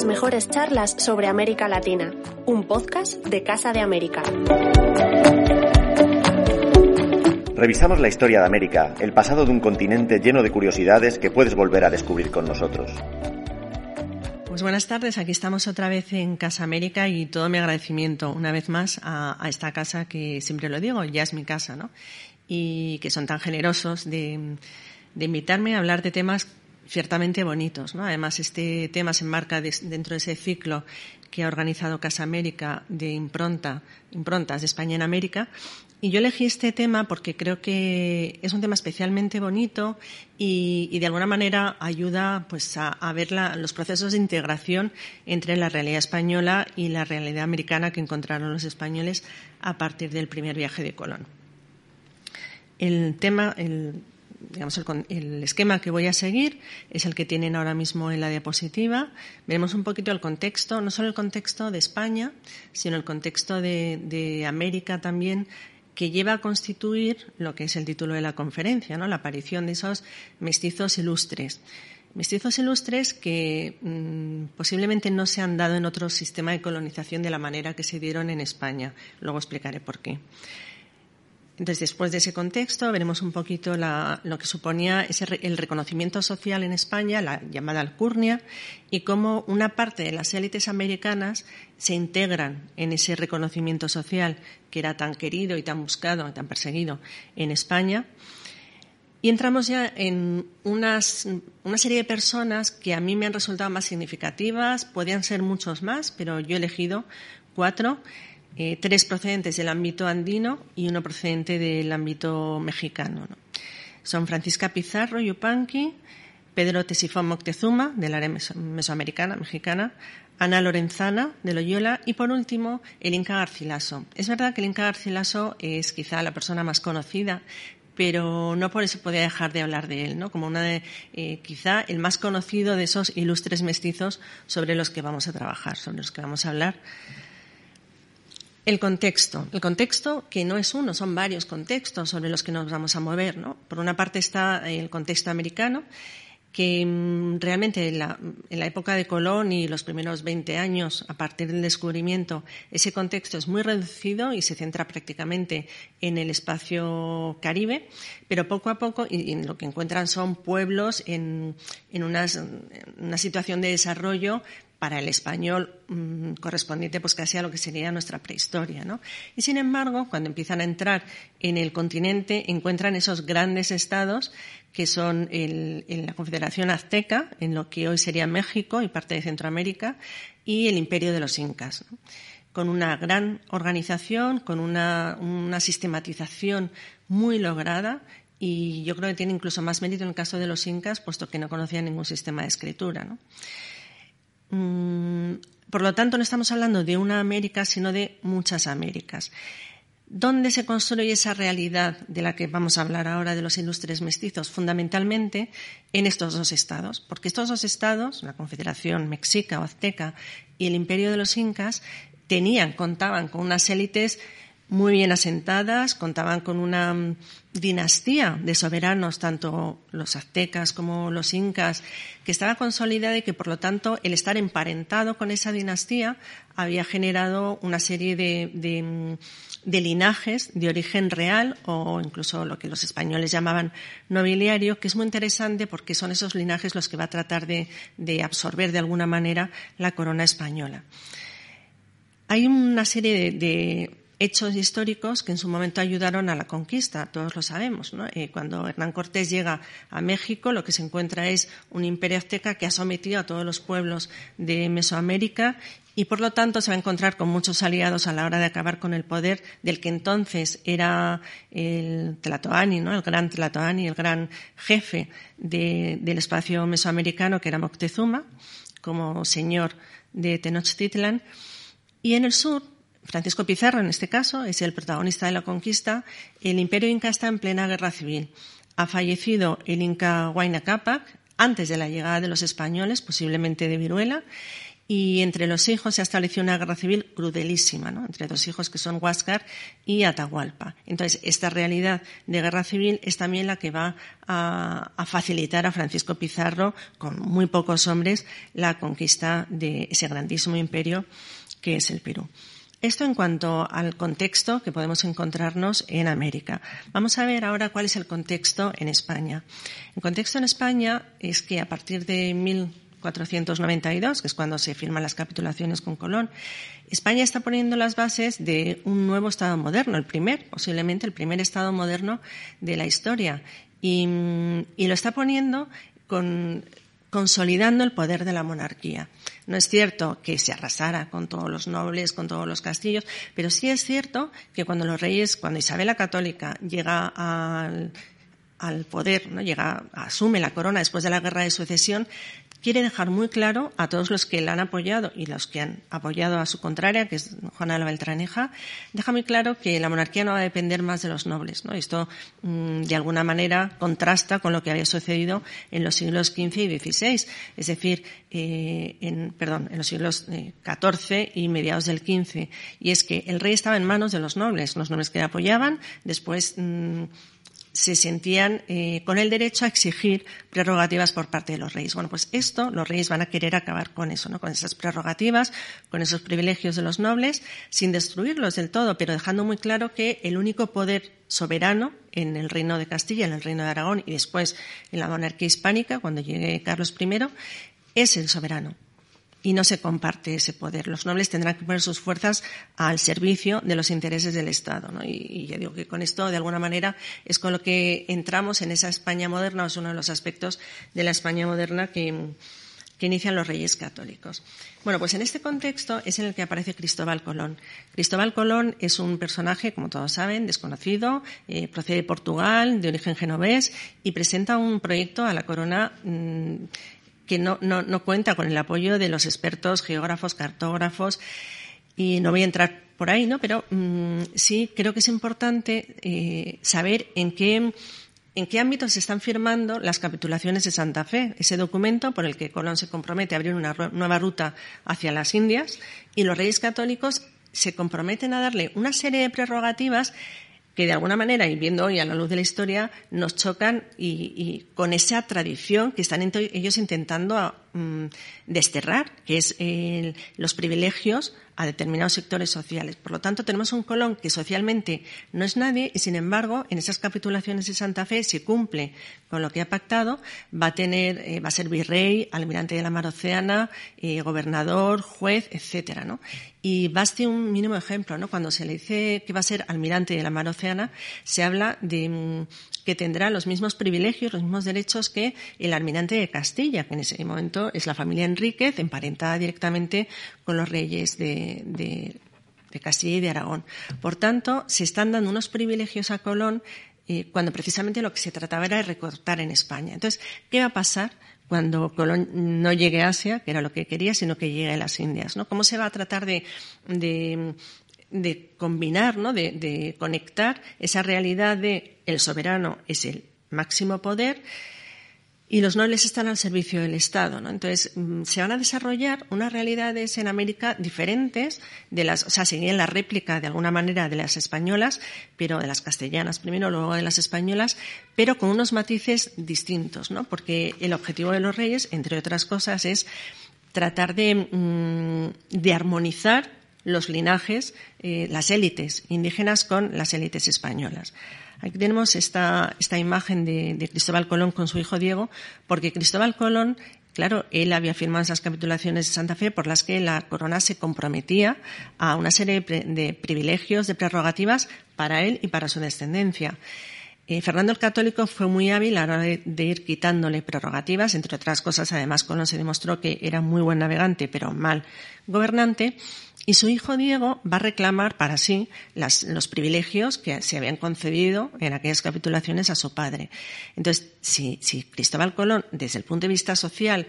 las mejores charlas sobre América Latina, un podcast de Casa de América. Revisamos la historia de América, el pasado de un continente lleno de curiosidades que puedes volver a descubrir con nosotros. Pues buenas tardes, aquí estamos otra vez en Casa América y todo mi agradecimiento una vez más a, esta casa que siempre lo digo, ya es mi casa, ¿no? Y que son tan generosos de, de invitarme a hablar de temas ciertamente bonitos. ¿no? Además, este tema se enmarca dentro de ese ciclo que ha organizado Casa América de impronta, improntas de España en América. Y yo elegí este tema porque creo que es un tema especialmente bonito y, de alguna manera ayuda pues, a, ver los procesos de integración entre la realidad española y la realidad americana que encontraron los españoles a partir del primer viaje de Colón. El tema, el, digamos, el, esquema que voy a seguir es el que tienen ahora mismo en la diapositiva. Veremos un poquito el contexto, no solo el contexto de España, sino el contexto de, América también, que lleva a constituir lo que es el título de la conferencia, ¿no? la aparición de esos mestizos ilustres. Mestizos ilustres que mm, posiblemente no se han dado en otro sistema de colonización de la manera que se dieron en España. Luego explicaré por qué. Entonces, después de ese contexto, veremos un poquito lo que suponía el reconocimiento social en España, la llamada alcurnia, y cómo una parte de las élites americanas se integran en ese reconocimiento social que era tan querido y tan buscado, tan perseguido en España. Y entramos ya en una serie de personas que a mí me han resultado más significativas, podían ser muchos más, pero yo he elegido cuatro eh, tres procedentes del ámbito andino y uno procedente del ámbito mexicano. Son Francisca Pizarro Yupanqui, Pedro Tesifón Moctezuma, del área mesoamericana, mexicana, Ana Lorenzana, de Loyola, y por último, el Inca Garcilaso. Es verdad que el Inca Garcilaso es quizá la persona más conocida, pero no por eso podía dejar de hablar de él, ¿no? Como una de, eh, quizá el más conocido de esos ilustres mestizos sobre los que vamos a trabajar, sobre los que vamos a hablar. El contexto. El contexto que no es uno, son varios contextos sobre los que nos vamos a mover. ¿no? Por una parte está el contexto americano, que mm, realmente en la, época de Colón y los primeros 20 años, a partir del descubrimiento, ese contexto es muy reducido y se centra prácticamente en el espacio caribe, pero poco a poco y, lo que encuentran son pueblos en, en una situación de desarrollo para el español mm, correspondiente pues casi a lo que sería nuestra prehistoria. ¿no? Y sin embargo, cuando empiezan a entrar en el continente, encuentran esos grandes estados que son en la Confederación Azteca, en lo que hoy sería México y parte de Centroamérica, y el Imperio de los Incas. con una gran organización, con una, una, sistematización muy lograda y yo creo que tiene incluso más mérito en el caso de los incas, puesto que no conocían ningún sistema de escritura. ¿no? Mm, por lo tanto, no estamos hablando de una América, sino de muchas Américas. ¿Dónde se construye esa realidad de la que vamos a hablar ahora de los ilustres mestizos? Fundamentalmente en estos dos estados, porque estos dos estados, la Confederación Mexica o Azteca y el Imperio de los Incas, tenían, contaban con unas élites muy bien asentadas, contaban con una mm, dinastía de soberanos, tanto los aztecas como los incas, que estaba consolidada y que, por lo tanto, el estar emparentado con esa dinastía había generado una serie de, mm, linajes de origen real o incluso lo que los españoles llamaban nobiliario, que es muy interesante porque son esos linajes los que va a tratar de, de absorber de alguna manera la corona española. Hay una serie de hechos históricos que en su momento ayudaron a la conquista, todos lo sabemos. ¿no? Eh, cuando Hernán Cortés llega a México, lo que se encuentra es un imperio azteca que ha sometido a todos los pueblos de Mesoamérica y por lo tanto se va a encontrar con muchos aliados a la hora de acabar con el poder del que entonces era el Tlatoani, ¿no? el gran Tlatoani, el gran jefe del espacio mesoamericano que era Moctezuma, como señor de Tenochtitlan. Y en el sur Francisco Pizarro, en este caso, es el protagonista de la conquista. El imperio inca está en plena guerra civil. Ha fallecido el inca Huayna Capac antes de la llegada de los españoles, posiblemente de viruela, y entre los hijos se ha establecido una guerra civil crudelísima, ¿no? entre dos hijos que son Huáscar y Atahualpa. Entonces, esta realidad de guerra civil es también la que va a, a, facilitar a Francisco Pizarro, con muy pocos hombres, la conquista de ese grandísimo imperio que es el Perú. Esto en cuanto al contexto que podemos encontrarnos en América. Vamos a ver ahora cuál es el contexto en España. El contexto en España es que a partir de 1492, que es cuando se firman las capitulaciones con Colón, España está poniendo las bases de un nuevo Estado moderno, el primer, posiblemente el primer Estado moderno de la historia. Y, y lo está poniendo con, consolidando el poder de la monarquía. No es cierto que se arrasara con todos los nobles, con todos los castillos, pero sí es cierto que cuando los reyes, cuando Isabel la Católica llega al, poder, ¿no? llega, asume la corona después de la guerra de sucesión, quiere dejar muy claro a todos los que la han apoyado y los que han apoyado a su contraria, que es Juana la Beltraneja, deja muy claro que la monarquía no va a depender más de los nobles. ¿no? Esto, mmm, de alguna manera, contrasta con lo que había sucedido en los siglos XV y XVI. Es decir, eh, en, perdón, en los siglos XIV eh, y mediados del XV. Y es que el rey estaba en manos de los nobles, los nobles que le apoyaban, después mmm, se sentían eh, con el derecho a exigir prerrogativas por parte de los reyes. Bueno, pues esto los reyes van a querer acabar con eso, ¿no? Con esas prerrogativas, con esos privilegios de los nobles, sin destruirlos del todo, pero dejando muy claro que el único poder soberano en el reino de Castilla, en el reino de Aragón y después en la monarquía hispánica, cuando llegue Carlos I, es el soberano y no se comparte ese poder. Los nobles tendrán que poner sus fuerzas al servicio de los intereses del Estado. ¿no? Y, y, yo digo que con esto, de alguna manera, es con lo que entramos en esa España moderna, o es uno de los aspectos de la España moderna que, que inician los reyes católicos. Bueno, pues en este contexto es en el que aparece Cristóbal Colón. Cristóbal Colón es un personaje, como todos saben, desconocido, eh, procede de Portugal, de origen genovés, y presenta un proyecto a la corona mmm, que no, no, no, cuenta con el apoyo de los expertos, geógrafos, cartógrafos, y no voy a entrar por ahí, ¿no? Pero mmm, sí creo que es importante eh, saber en qué, en qué ámbitos se están firmando las capitulaciones de Santa Fe, ese documento por el que Colón se compromete a abrir una nueva ruta hacia las Indias y los reyes católicos se comprometen a darle una serie de prerrogativas que de alguna manera, y viendo hoy a la luz de la historia, nos chocan y, y con esa tradición que están ellos intentando um, desterrar, que es el, los privilegios a determinados sectores sociales. Por lo tanto, tenemos un Colón que socialmente no es nadie y, sin embargo, en esas capitulaciones de Santa Fe, si cumple con lo que ha pactado, va a tener, eh, va a ser virrey, almirante de la mar Oceana, eh, gobernador, juez, etcétera, ¿no? Y baste un mínimo ejemplo, ¿no? Cuando se le dice que va a ser almirante de la mar Oceana, se habla de mm, que tendrá los mismos privilegios, los mismos derechos que el almirante de Castilla, que en ese momento es la familia Enríquez, emparentada directamente con los reyes de, Castilla y de Aragón. Por tanto, se están dando unos privilegios a Colón eh, cuando precisamente lo que se trataba era de recortar en España. Entonces, ¿qué va a pasar? cuando Colón no llegue a Asia, que era lo que quería, sino que llegue a las Indias, ¿no? ¿Cómo se va a tratar de, combinar. De, de, conectar esa realidad de el soberano es el máximo poder y los nobles están al servicio del Estado. ¿no? Entonces, mm, se van a desarrollar unas realidades en América diferentes de las, o sea, serían la réplica de alguna manera de las españolas, pero de las castellanas primero, luego de las españolas, pero con unos matices distintos, ¿no? Porque el objetivo de los reyes, entre otras cosas, es tratar de, de armonizar los linajes, eh, las élites indígenas con las élites españolas. Aquí tenemos esta, esta imagen de, Cristóbal Colón con su hijo Diego, porque Cristóbal Colón, claro, él había firmado esas capitulaciones de Santa Fe por las que la corona se comprometía a una serie de, privilegios, de prerrogativas para él y para su descendencia. Eh, Fernando el Católico fue muy hábil a la hora de, ir quitándole prerrogativas, entre otras cosas, además Colón se demostró que era muy buen navegante, pero mal gobernante, y su hijo Diego va a reclamar para sí las, los privilegios que se habían concedido en aquellas capitulaciones a su padre. Entonces, si, si Cristóbal Colón, desde el punto de vista social,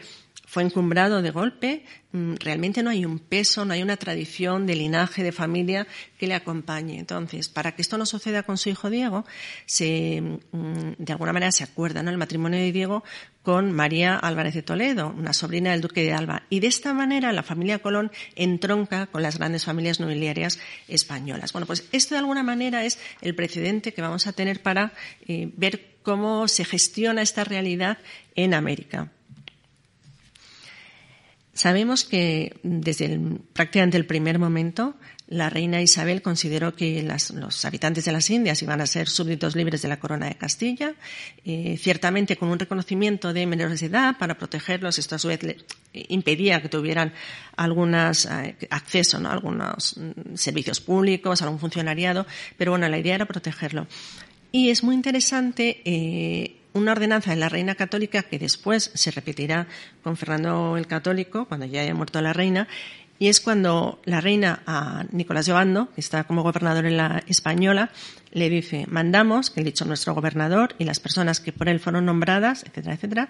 fue encumbrado de golpe, mm, realmente no hay un peso, no hay una tradición de linaje, de familia que le acompañe. Entonces, para que esto no suceda con su hijo Diego, se, mm, de alguna manera se acuerda, ¿no? El matrimonio de Diego con María Álvarez de Toledo, una sobrina del duque de Alba. Y de esta manera la familia Colón entronca con las grandes familias nobiliarias españolas. Bueno, pues esto de alguna manera es el precedente que vamos a tener para eh, ver cómo se gestiona esta realidad en América. Sabemos que desde prácticamente el primer momento la reina Isabel consideró que los habitantes de las Indias iban a ser súbditos libres de la corona de Castilla, eh, ciertamente con un reconocimiento de menores de edad para protegerlos. Esto a su vez impedía que tuvieran algunas eh, acceso a algunos mm, servicios públicos, algún funcionariado, pero bueno, la idea era protegerlo. Y es muy interesante eh, una ordenanza de la reina católica que después se repetirá con Fernando el Católico, cuando ya haya muerto la reina, y es cuando la reina a Nicolás Llobando, que está como gobernador en la española, le dice, mandamos, que el dicho nuestro gobernador y las personas que por él fueron nombradas, etcétera, etcétera,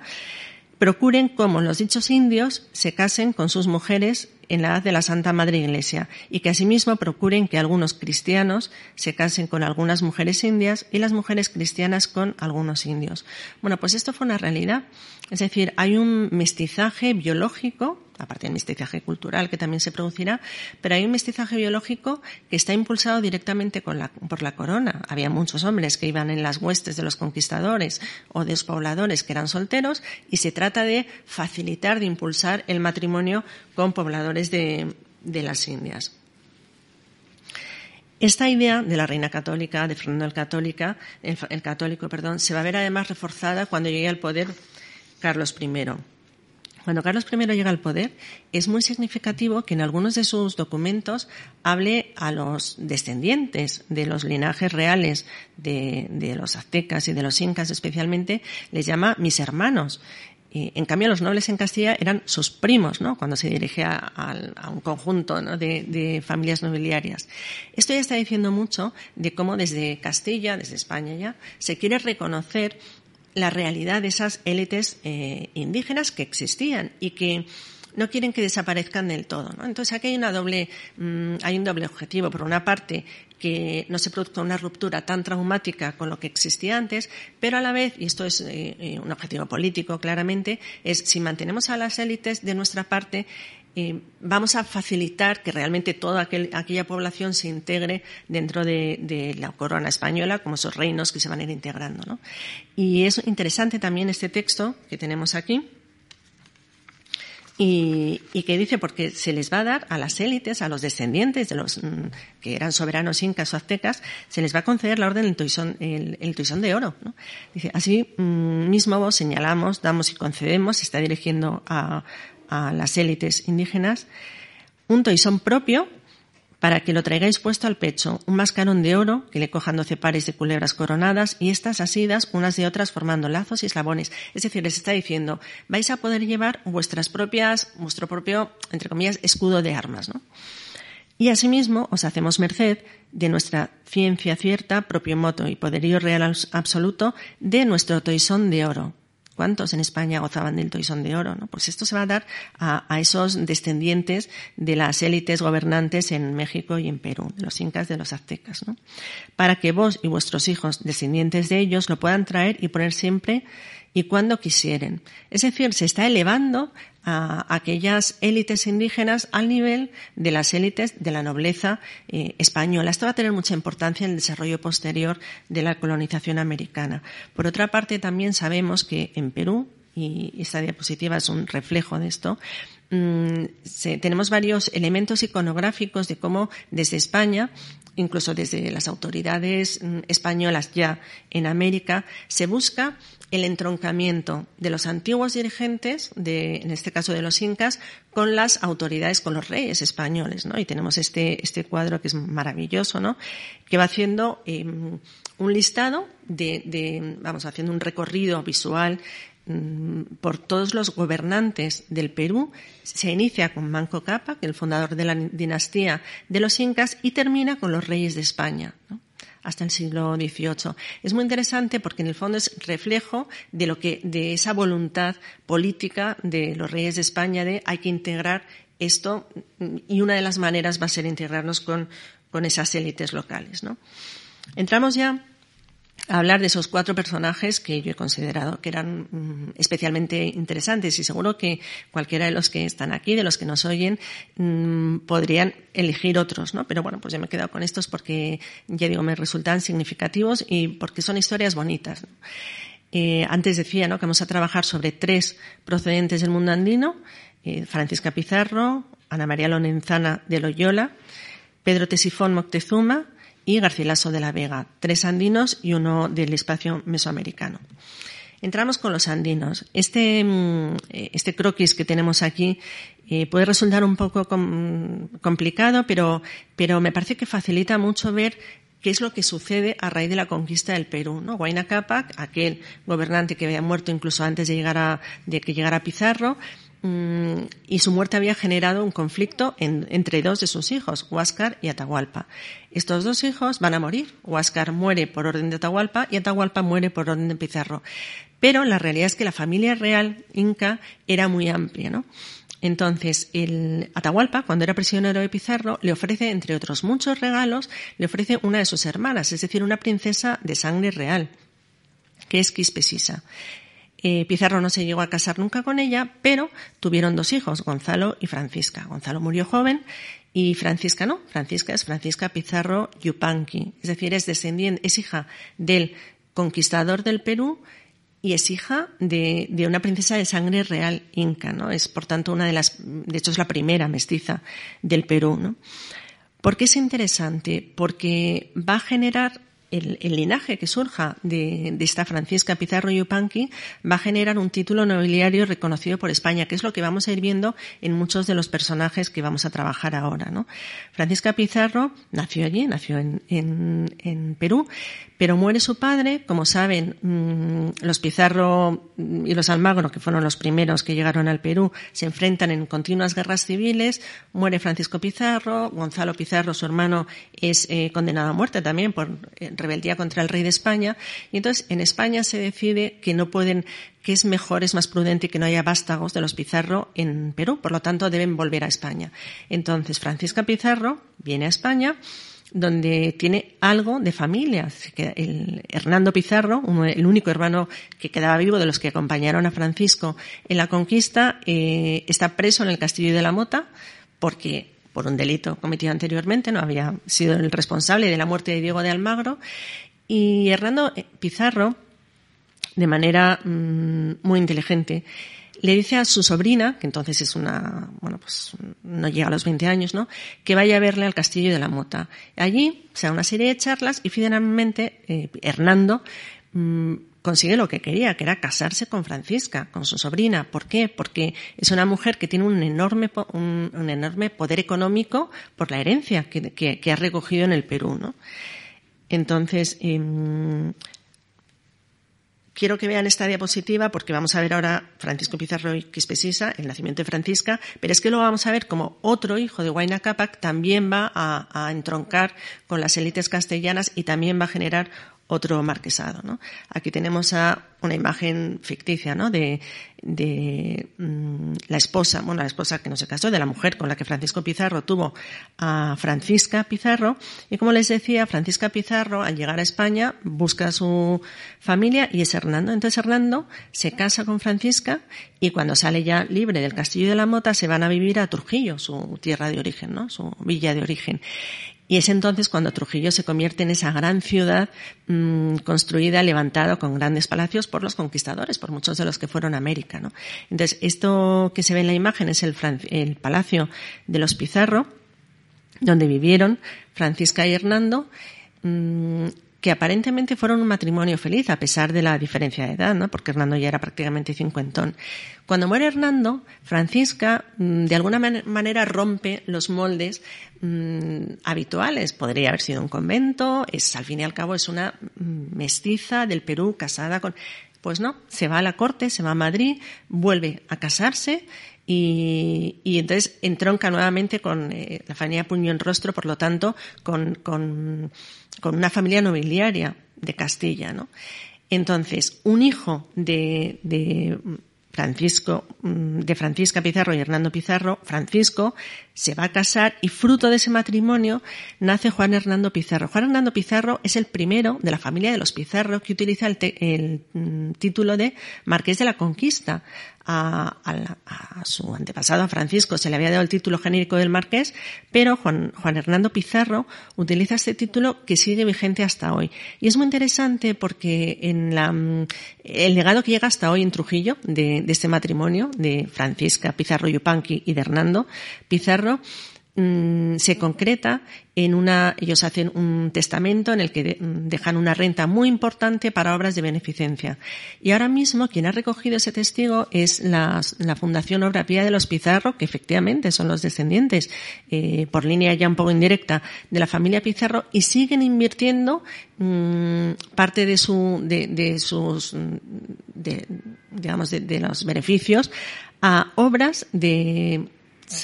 procuren como los dichos indios se casen con sus mujeres en la edad de la Santa Madre Iglesia y que asimismo procuren que algunos cristianos se casen con algunas mujeres indias y las mujeres cristianas con algunos indios. Bueno, pues esto fue una realidad. Es decir, hay un mestizaje biológico aparte del mestizaje cultural que también se producirá, pero hay un mestizaje biológico que está impulsado directamente por la corona. Había muchos hombres que iban en las huestes de los conquistadores o de los pobladores que eran solteros y se trata de facilitar, de impulsar el matrimonio con pobladores de, las Indias. Esta idea de la reina católica, de Fernando el, católica, el católico, perdón, se va a ver además reforzada cuando llegue al poder Carlos I. Cuando Carlos I llega al poder, es muy significativo que en algunos de sus documentos hable a los descendientes de los linajes reales de, los aztecas y de los incas especialmente, les llama mis hermanos. En cambio, los nobles en Castilla eran sus primos, ¿no? Cuando se dirige a, un conjunto de, familias nobiliarias. Esto ya está diciendo mucho de cómo desde Castilla, desde España ya, se quiere reconocer la realidad de esas élites eh, indígenas que existían y que no quieren que desaparezcan del todo. Entonces aquí hay una doble, mm, hay un doble objetivo. Por una parte, que no se produzca una ruptura tan traumática con lo que existía antes, pero a la vez, y esto es eh, eh, un objetivo político claramente, es si mantenemos a las élites de nuestra parte, vamos a facilitar que realmente toda aquella población se integre dentro de, la corona española, como esos reinos que se van a ir integrando. ¿no? Y es interesante también este texto que tenemos aquí. Y, que dice porque se les va a dar a las élites, a los descendientes de los mm, que eran soberanos incas o aztecas, se les va a conceder la orden del toisón, el, de oro. Dice, así mm, mismo señalamos, damos y concedemos, está dirigiendo a, a las élites indígenas, un toisón propio para que lo traigáis puesto al pecho, un mascarón de oro que le cojan doce pares de culebras coronadas y estas asidas unas de otras formando lazos y eslabones. Es decir, les está diciendo, vais a poder llevar vuestras propias, vuestro propio, entre comillas, escudo de armas, ¿no? Y asimismo os hacemos merced de nuestra ciencia cierta, propio moto y poderío real absoluto de nuestro toisón de oro, ¿Cuántos en España gozaban del toisón de oro? ¿no? Pues esto se va a dar a, esos descendientes de las élites gobernantes en México y en Perú, de los incas, de los aztecas, ¿no? para que vos y vuestros hijos, descendientes de ellos, lo puedan traer y poner siempre y cuando quisieren. Es decir, se está elevando a aquellas élites indígenas al nivel de las élites de la nobleza eh, española. Esto va a tener mucha importancia en el desarrollo posterior de la colonización americana. Por otra parte, también sabemos que en Perú, y esta diapositiva es un reflejo de esto, mm, tenemos varios elementos iconográficos de cómo desde España incluso desde las autoridades mm, españolas ya en América, se busca el entroncamiento de los antiguos dirigentes, de, en este caso de los incas, con las autoridades, con los reyes españoles, ¿no? Y tenemos este, este cuadro que es maravilloso, ¿no? Que va haciendo em, un listado de, de, vamos, haciendo un recorrido visual por todos los gobernantes del Perú. Se inicia con Manco es el fundador de la dinastía de los incas, y termina con los reyes de España, hasta el siglo XVIII. Es muy interesante porque en el fondo es reflejo de lo que, de esa voluntad política de los reyes de España de hay que integrar esto y una de las maneras va a ser integrarnos con, con esas élites locales. ¿no? Entramos ya hablar de esos cuatro personajes que yo he considerado que eran mm, especialmente interesantes y seguro que cualquiera de los que están aquí, de los que nos oyen, mm, podrían elegir otros, ¿no? Pero bueno, pues yo me he quedado con estos porque, ya digo, me resultan significativos y porque son historias bonitas. Eh, antes decía, ¿no? Que vamos a trabajar sobre tres procedentes del mundo andino, eh, Francisca Pizarro, Ana María Lorenzana de Loyola, Pedro Tesifón Moctezuma, y Garcilaso de la Vega, tres andinos y uno del espacio mesoamericano. Entramos con los andinos. Este, mm, este croquis que tenemos aquí eh, puede resultar un poco complicado, pero, pero me parece que facilita mucho ver qué es lo que sucede a raíz de la conquista del Perú. ¿no? Huayna Capac, aquel gobernante que había muerto incluso antes de, llegar a, de que llegara Pizarro, y su muerte había generado un conflicto entre dos de sus hijos, Huáscar y Atahualpa. Estos dos hijos van a morir. Huáscar muere por orden de Atahualpa y Atahualpa muere por orden de Pizarro. Pero la realidad es que la familia real inca era muy amplia, ¿no? Entonces, el Atahualpa, cuando era prisionero de Pizarro, le ofrece, entre otros muchos regalos, le ofrece una de sus hermanas, es decir, una princesa de sangre real, que es Quispesisa. Eh, Pizarro no se llegó a casar nunca con ella, pero tuvieron dos hijos, Gonzalo y Francisca. Gonzalo murió joven y Francisca no. Francisca es Francisca Pizarro Yupanqui. Es decir, es descendiente, es hija del conquistador del Perú y es hija de, de, una princesa de sangre real inca, ¿no? Es, por tanto, una de las, de hecho, es la primera mestiza del Perú, ¿no? ¿Por qué es interesante? Porque va a generar el, linaje que surja de, esta Francisca Pizarro Yupanqui va a generar un título nobiliario reconocido por España, que es lo que vamos a ir viendo en muchos de los personajes que vamos a trabajar ahora. ¿no? Francisca Pizarro nació allí, nació en, en Perú, pero muere su padre, como saben, mm, los Pizarro y los Almagro, que fueron los primeros que llegaron al Perú, se enfrentan en continuas guerras civiles, muere Francisco Pizarro, Gonzalo Pizarro, su hermano, es eh, condenado a muerte también por eh, rebeldía contra el rey de España, y entonces en España se decide que no pueden que es mejor, es más prudente que no haya vástagos de los Pizarro en Perú, por lo tanto deben volver a España. Entonces Francisca Pizarro viene a España, donde tiene algo de familia. El Hernando Pizarro, el único hermano que quedaba vivo de los que acompañaron a Francisco en la conquista, eh, está preso en el castillo de la Mota porque por un delito cometido anteriormente, no había sido el responsable de la muerte de Diego de Almagro. Y Hernando Pizarro, de manera mm, muy inteligente, le dice a su sobrina, que entonces es una, bueno, pues no llega a los 20 años, ¿no? Que vaya a verle al castillo de la Mota. Allí se da una serie de charlas y finalmente eh, Hernando mm, consigue lo que quería, que era casarse con Francisca, con su sobrina. ¿Por qué? Porque es una mujer que tiene un enorme, un, enorme poder económico por la herencia que, que, ha recogido en el Perú, ¿no? Entonces, em, quiero que vean esta diapositiva porque vamos a ver ahora Francisco Pizarro y Quispesisa, el nacimiento de Francisca, pero es que lo vamos a ver como otro hijo de Huayna Capac también va a entroncar con las élites castellanas y también va a generar otro marquesado. ¿no? Aquí tenemos a una imagen ficticia ¿no? de, de mm, la esposa, bueno, la esposa que no se casó, de la mujer con la que Francisco Pizarro tuvo a Francisca Pizarro. Y como les decía, Francisca Pizarro, al llegar a España, busca a su familia y es Hernando. Entonces Hernando se casa con Francisca y cuando sale ya libre del castillo de la Mota se van a vivir a Trujillo, su tierra de origen, ¿no? su villa de origen. Y es entonces cuando Trujillo se convierte en esa gran ciudad mmm, construida, levantada con grandes palacios por los conquistadores, por muchos de los que fueron a América. Entonces, esto que se ve en la imagen es el, palacio de los Pizarro, donde vivieron Francisca y Hernando. Mmm, que aparentemente fueron un matrimonio feliz a pesar de la diferencia de edad, ¿no? Porque Hernando ya era prácticamente cincuentón. Cuando muere Hernando, Francisca mm, de alguna manera rompe los moldes mmm, habituales. Podría haber sido un convento, es al fin y al cabo es una mm, mestiza del Perú casada con pues no, se va a la corte, se va a Madrid, vuelve a casarse y, entonces entronca nuevamente con eh, la familia Puño en Rostro, por lo tanto, con, con, con una familia nobiliaria de Castilla, ¿no? Entonces, un hijo de, de Francisco, mm, de Francisca Pizarro y Hernando Pizarro, Francisco, se va a casar y fruto de ese matrimonio nace Juan Hernando Pizarro. Juan Hernando Pizarro es el primero de la familia de los Pizarro que utiliza el, el mm, título de Marqués de la Conquista a, su antepasado, a Francisco, se le había dado el título genérico del marqués, pero Juan, Juan Hernando Pizarro utiliza este título que sigue vigente hasta hoy. Y es muy interesante porque en la, el legado que llega hasta hoy en Trujillo de, de este matrimonio de Francisca Pizarro Yupanqui y de Hernando Pizarro Mm, se concreta en una, ellos hacen un testamento en el que dejan una renta muy importante para obras de beneficencia. Y ahora mismo quien ha recogido ese testigo es la, Fundación Obra Pía de los Pizarro, que efectivamente son los descendientes, eh, por línea ya un poco indirecta, de la familia Pizarro y siguen invirtiendo mm, parte de su, de, sus, de, digamos, de los beneficios a obras de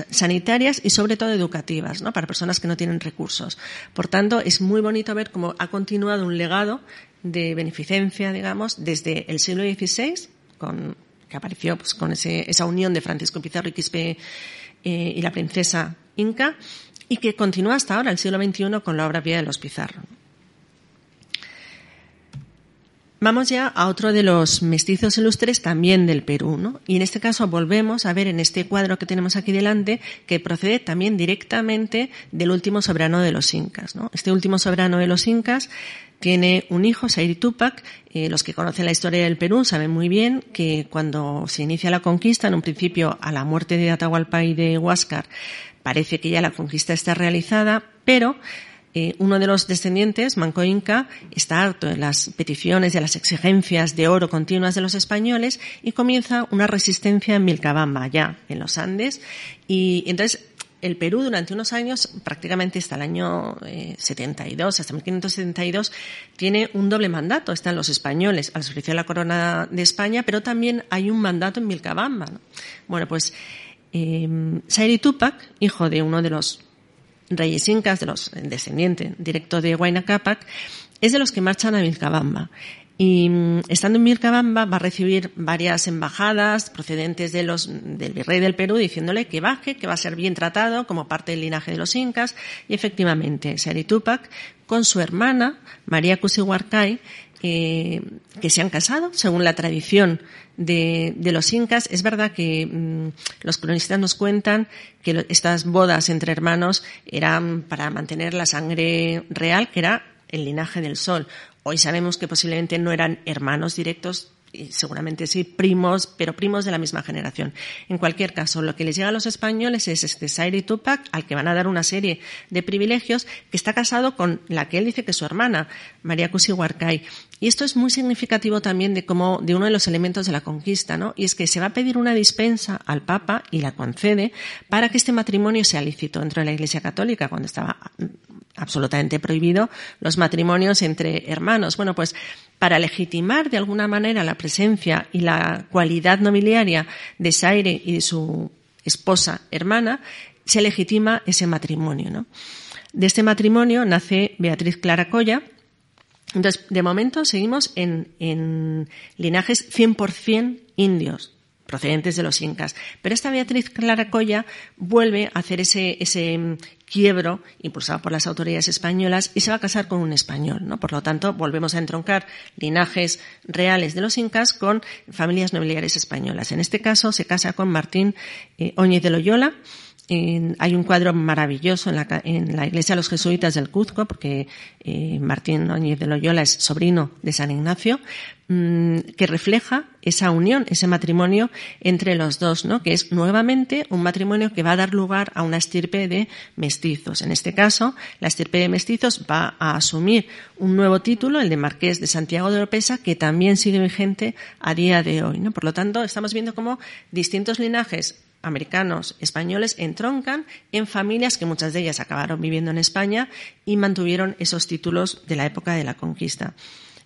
sanitarias y sobre todo educativas, ¿no? Para personas que no tienen recursos. Por tanto, es muy bonito ver cómo ha continuado un legado de beneficencia, digamos, desde el siglo XVI, con, que apareció pues, con ese, esa unión de Francisco Pizarro y Quispe eh, y la princesa Inca, y que continúa hasta ahora, el siglo XXI, con la obra vía de los Pizarro. Vamos ya a otro de los mestizos ilustres también del Perú, ¿no? Y en este caso volvemos a ver en este cuadro que tenemos aquí delante que procede también directamente del último soberano de los incas, ¿no? Este último soberano de los incas tiene un hijo, Sairi Tupac. Eh, los que conocen la historia del Perú saben muy bien que cuando se inicia la conquista, en un principio a la muerte de Atahualpa y de Huáscar, parece que ya la conquista está realizada, pero eh, uno de los descendientes, Manco Inca, está harto de las peticiones de las exigencias de oro continuas de los españoles y comienza una resistencia en Milcabamba, allá en los Andes. Y entonces el Perú durante unos años, prácticamente hasta el año 72, eh, hasta 1572, tiene un doble mandato. Están los españoles al servicio de la corona de España, pero también hay un mandato en Milcabamba. Bueno, pues eh, Sairi Tupac, hijo de uno de los reyes incas, de los descendientes directo de Huayna Capac, es de los que marchan a Vilcabamba. Y mm, estando en Vilcabamba va a recibir varias embajadas procedentes de los, del virrey del Perú diciéndole que baje, que va a ser bien tratado como parte del linaje de los incas. Y efectivamente, Sari Tupac, con su hermana, María Cusihuarcay, eh, que se han casado, según la tradición de, los incas. Es verdad que mm, los cronistas nos cuentan que estas bodas entre hermanos eran para mantener la sangre real, que era el linaje del sol. Hoy sabemos que posiblemente no eran hermanos directos seguramente sí, primos, pero primos de la misma generación. En cualquier caso, lo que les llega a los españoles es este Sairi Tupac, al que van a dar una serie de privilegios, que está casado con la que él dice que es su hermana, María Cusihuarcay. Y esto es muy significativo también de cómo, de uno de los elementos de la conquista, ¿no? Y es que se va a pedir una dispensa al Papa y la concede para que este matrimonio sea lícito dentro de la Iglesia Católica, cuando estaba absolutamente prohibido los matrimonios entre hermanos. Bueno, pues para legitimar de alguna manera la presencia y la cualidad nobiliaria de Saire y de su esposa hermana, se legitima ese matrimonio. ¿no? De este matrimonio nace Beatriz Clara Colla. Entonces, de momento seguimos en, en linajes 100% indios, procedentes de los incas. Pero esta Beatriz Claracoya vuelve a hacer ese, ese mm, quiebro impulsado por las autoridades españolas y se va a casar con un español, ¿no? Por lo tanto, volvemos a entroncar linajes reales de los incas con familias nobiliares españolas. En este caso se casa con Martín eh, Oñez de Loyola, hay un cuadro maravilloso en la, en la, iglesia de los jesuitas del Cuzco, porque eh, Martín Oñez de Loyola es sobrino de San Ignacio, mm, que refleja esa unión, ese matrimonio entre los dos, ¿no? que es nuevamente un matrimonio que va a dar lugar a una estirpe de mestizos. En este caso, la estirpe de mestizos va a asumir un nuevo título, el de Marqués de Santiago de Oropesa, que también sigue vigente a día de hoy. ¿no? Por lo tanto, estamos viendo cómo distintos linajes americanos, españoles entroncan en familias que muchas de ellas acabaron viviendo en España y mantuvieron esos títulos de la época de la conquista.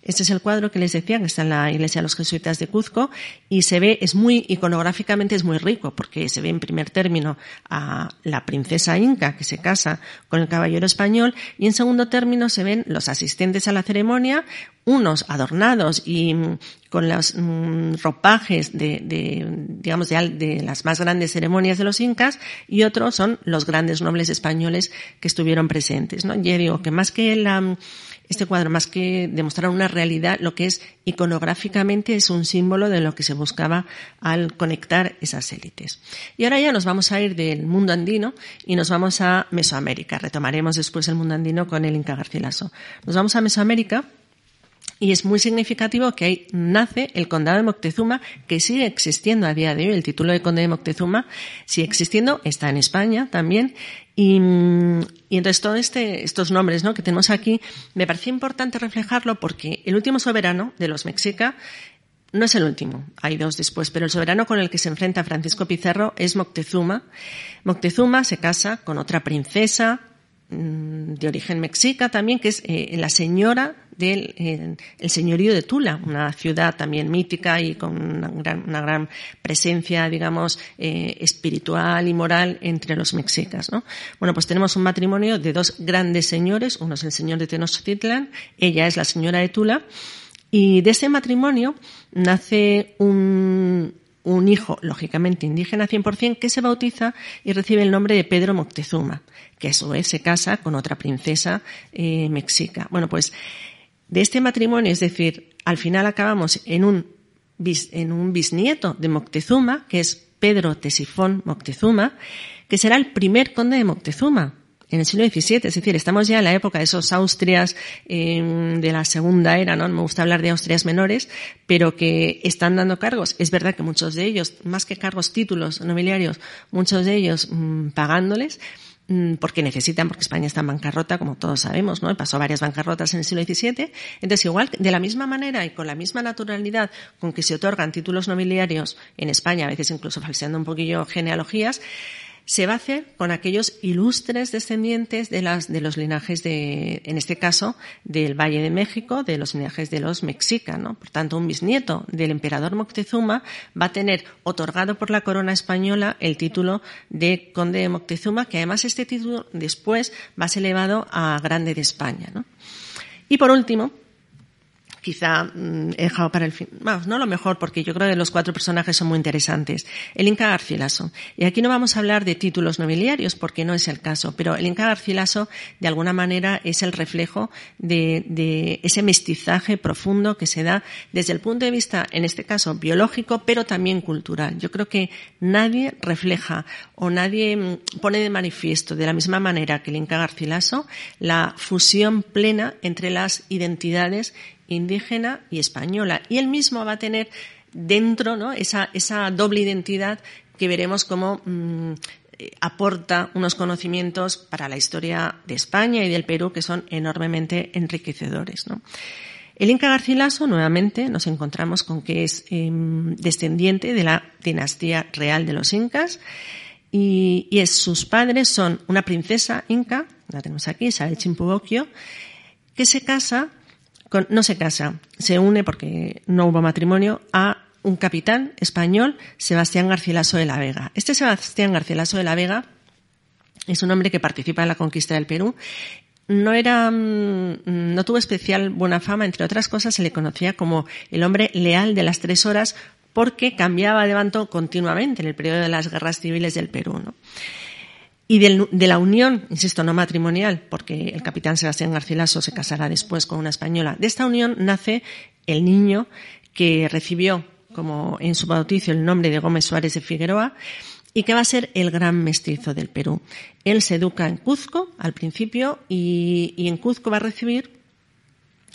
Este es el cuadro que les decía, que está en la iglesia de los jesuitas de Cuzco, y se ve, es muy, iconográficamente es muy rico, porque se ve en primer término a la princesa inca que se casa con el caballero español, y en segundo término se ven los asistentes a la ceremonia, unos adornados y mm, con los mm, ropajes de, de digamos, de, de, las más grandes ceremonias de los incas y otros son los grandes nobles españoles que estuvieron presentes, ¿no? Ya digo que más que la, mm, este cuadro, más que demostrar una realidad, lo que es iconográficamente es un símbolo de lo que se buscaba al conectar esas élites. Y ahora ya nos vamos a ir del mundo andino y nos vamos a Mesoamérica. Retomaremos después el mundo andino con el Inca Garcilaso. Nos vamos a Mesoamérica y es muy significativo que ahí nace el condado de Moctezuma, que sigue existiendo a día de hoy. El título de conde de Moctezuma sigue existiendo, está en España también. Y, y entonces todos este, estos nombres ¿no? que tenemos aquí, me parecía importante reflejarlo porque el último soberano de los Mexica no es el último, hay dos después, pero el soberano con el que se enfrenta Francisco Pizarro es Moctezuma. Moctezuma se casa con otra princesa de origen mexica también, que es eh, la señora del eh, el señorío de Tula, una ciudad también mítica y con una gran, una gran presencia, digamos, eh, espiritual y moral entre los mexicas. ¿no? Bueno, pues tenemos un matrimonio de dos grandes señores, uno es el señor de Tenochtitlan, ella es la señora de Tula, y de ese matrimonio nace un, un hijo, lógicamente indígena 100%, que se bautiza y recibe el nombre de Pedro Moctezuma, que a su vez se casa con otra princesa eh, mexica. Bueno, pues de este matrimonio, es decir, al final acabamos en un, en un bisnieto de Moctezuma, que es Pedro Tesifón Moctezuma, que será el primer conde de Moctezuma en el siglo XVII, es decir, estamos ya en la época de esos Austrias em, de la segunda era, ¿no? Me gusta hablar de Austrias menores, pero que están dando cargos. Es verdad que muchos de ellos, más que cargos, títulos nobiliarios, muchos de ellos mm, pagándoles, Mm, porque necesitan, porque España está en bancarrota, como todos sabemos, ¿no? Pasó varias bancarrotas en el siglo XVII. Entonces, igual, de la misma manera y con la misma naturalidad con que se otorgan títulos nobiliarios en España, a veces incluso falseando un poquillo genealogías, se va a hacer con aquellos ilustres descendientes de, las, de los linajes de, en este caso, del Valle de México, de los linajes de los mexicas, ¿no? Por tanto, un bisnieto del emperador Moctezuma va a tener otorgado por la corona española el título de conde de Moctezuma, que además este título después va a ser elevado a grande de España, ¿no? Y por último, quizá mm, he dejado para el fin, vamos, no lo mejor, porque yo creo que los cuatro personajes son muy interesantes. El Inca Garcilaso. Y aquí no vamos a hablar de títulos nobiliarios, porque no es el caso, pero el Inca Garcilaso, de alguna manera, es el reflejo de, de ese mestizaje profundo que se da desde el punto de vista, en este caso, biológico, pero también cultural. Yo creo que nadie refleja o nadie mm, pone de manifiesto de la misma manera que el Inca Garcilaso la fusión plena entre las identidades indígena y española. Y él mismo va a tener dentro esa, doble identidad que veremos cómo mm, aporta unos conocimientos para la historia de España y del Perú que son enormemente enriquecedores. El Inca Garcilaso, nuevamente, nos encontramos con que es em, descendiente de la dinastía real de los Incas y, sus padres son una princesa inca, la tenemos aquí, Isabel Chimpugoquio, que se casa no se casa, se une porque no hubo matrimonio a un capitán español, Sebastián Garcilaso de la Vega. Este Sebastián Garcilaso de la Vega es un hombre que participa en la conquista del Perú. No era, mm, no tuvo especial buena fama, entre otras cosas se le conocía como el hombre leal de las tres horas porque cambiaba de bando continuamente en el periodo de las guerras civiles del Perú. Y de la unión, insisto, no matrimonial, porque el capitán Sebastián Garcilaso se casará después con una española, de esta unión nace el niño que recibió como en su bautizo el nombre de Gómez Suárez de Figueroa y que va a ser el gran mestizo del Perú. Él se educa en Cuzco al principio y, y en Cuzco va a recibir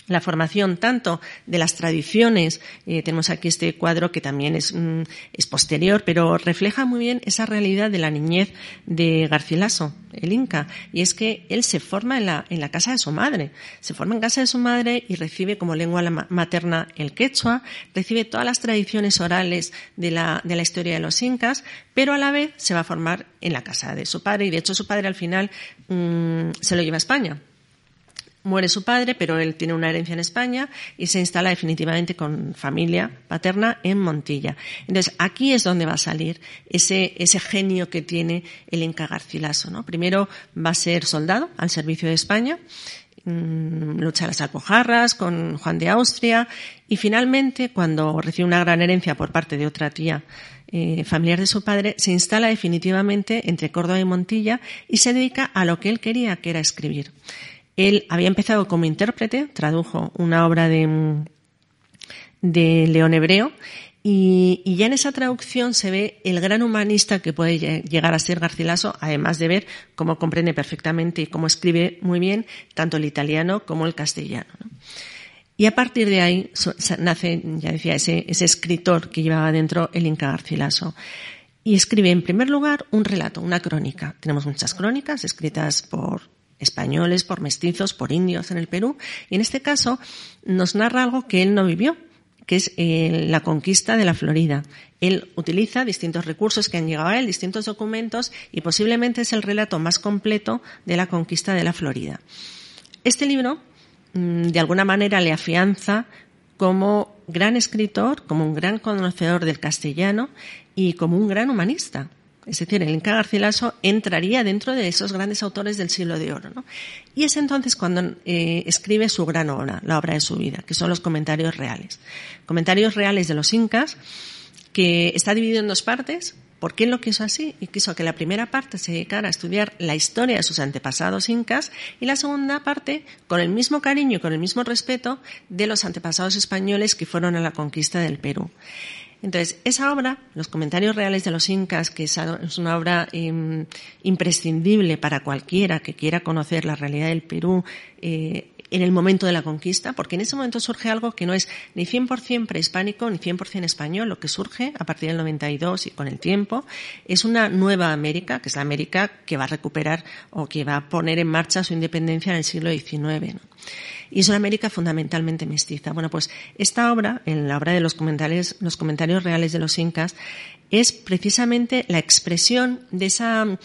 la formación tanto de las tradiciones, eh, tenemos aquí este cuadro que también es, mm, es, posterior, pero refleja muy bien esa realidad de la niñez de Garcilaso, el Inca, y es que él se forma en la, en la casa de su madre, se forma en casa de su madre y recibe como lengua materna el quechua, recibe todas las tradiciones orales de la, de la historia de los incas, pero a la vez se va a formar en la casa de su padre y de hecho su padre al final mmm, se lo lleva a España muere su padre, pero él tiene una herencia en España y se instala definitivamente con familia paterna en Montilla. Entonces, aquí es donde va a salir ese, genio que tiene el Inca Garcilaso, ¿no? Primero va a ser soldado al servicio de España, mm, lucha a las alpujarras con Juan de Austria y finalmente, cuando recibe una gran herencia por parte de otra tía eh, familiar de su padre, se instala definitivamente entre Córdoba y Montilla y se dedica a lo que él quería, que era escribir. Él había empezado como intérprete, tradujo una obra de, de León Hebreo y, ya en esa traducción se ve el gran humanista que puede llegar a ser Garcilaso, además de ver cómo comprende perfectamente y cómo escribe muy bien tanto el italiano como el castellano. ¿no? Y a partir de ahí nace, ya decía, ese, ese escritor que llevaba dentro el Inca Garcilaso. Y escribe en primer lugar un relato, una crónica. Tenemos muchas crónicas escritas por españoles, por mestizos, por indios en el Perú. Y en este caso nos narra algo que él no vivió, que es eh, la conquista de la Florida. Él utiliza distintos recursos que han llegado a él, distintos documentos, y posiblemente es el relato más completo de la conquista de la Florida. Este libro Mm, de alguna manera le afianza como gran escritor, como un gran conocedor del castellano y como un gran humanista. Es decir, el Inca Garcilaso entraría dentro de esos grandes autores del siglo de oro. ¿no? Y es entonces cuando eh, escribe su gran obra, la obra de su vida, que son los comentarios reales. Comentarios reales de los incas, que está dividido en dos partes. ¿Por qué lo quiso así? Y quiso que la primera parte se dedicara a estudiar la historia de sus antepasados incas y la segunda parte, con el mismo cariño y con el mismo respeto, de los antepasados españoles que fueron a la conquista del Perú. Entonces, esa obra, Los comentarios reales de los incas, que es una obra eh, imprescindible para cualquiera que quiera conocer la realidad del Perú, eh, en el momento de la conquista, porque en ese momento surge algo que no es ni 100% prehispánico ni 100% español, lo que surge a partir del 92 y con el tiempo es una nueva América, que es la América que va a recuperar o que va a poner en marcha su independencia en el siglo XIX. Y es una América fundamentalmente mestiza. Bueno, pues esta obra, en la obra de los comentarios, los comentarios reales de los incas, es precisamente la expresión de esa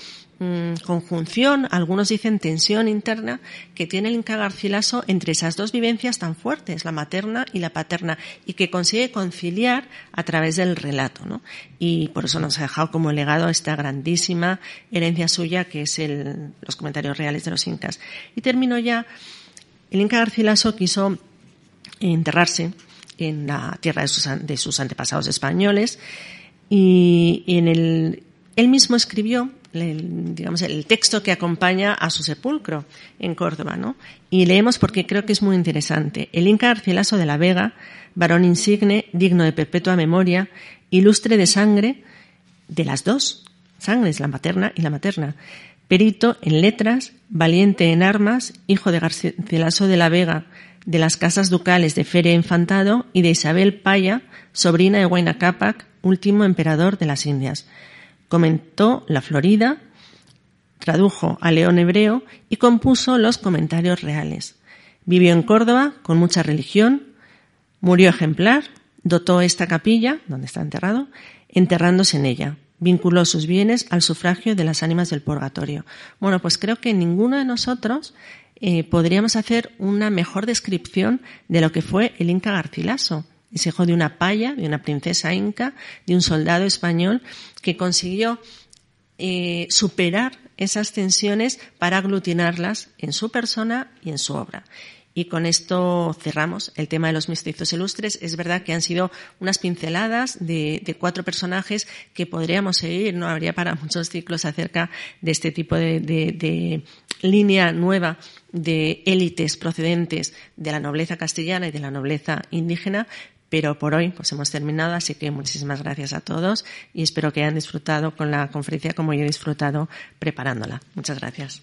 Mm, conjunción, algunos dicen tensión interna, que tiene el Inca Garcilaso entre esas dos vivencias tan fuertes, la materna y la paterna, y que consigue conciliar a través del relato. ¿no? Y por eso nos ha dejado como legado esta grandísima herencia suya, que es el, los comentarios reales de los incas. Y termino ya. El Inca Garcilaso quiso enterrarse en la tierra de sus, antepasados españoles y en el, él mismo escribió el, digamos, el texto que acompaña a su sepulcro en Córdoba, ¿no? Y leemos porque creo que es muy interesante. El Inca Garcilaso de la Vega, varón insigne, digno de perpetua memoria, ilustre de sangre, de las dos sangres, la materna y la materna. Perito en letras, valiente en armas, hijo de Garcilaso de la Vega, de las casas ducales de Feria Infantado y de Isabel Paya, sobrina de Huayna Cápac, último emperador de las Indias comentó La Florida, tradujo a León Hebreo y compuso los comentarios reales. Vivió en Córdoba con mucha religión, murió ejemplar, dotó esta capilla, donde está enterrado, enterrándose en ella. Vinculó sus bienes al sufragio de las ánimas del purgatorio. Bueno, pues creo que ninguno de nosotros eh, podríamos hacer una mejor descripción de lo que fue el Inca Garcilaso. Es hijo de una paya, de una princesa inca, de un soldado español que consiguió eh, superar esas tensiones para aglutinarlas en su persona y en su obra. Y con esto cerramos el tema de los mestizos ilustres. Es verdad que han sido unas pinceladas de, de, cuatro personajes que podríamos seguir. No habría para muchos ciclos acerca de este tipo de, de, de línea nueva de élites procedentes de la nobleza castellana y de la nobleza indígena, pero por hoy pues hemos terminado, así que muchísimas gracias a todos y espero que hayan disfrutado con la conferencia como yo he disfrutado preparándola. Muchas gracias.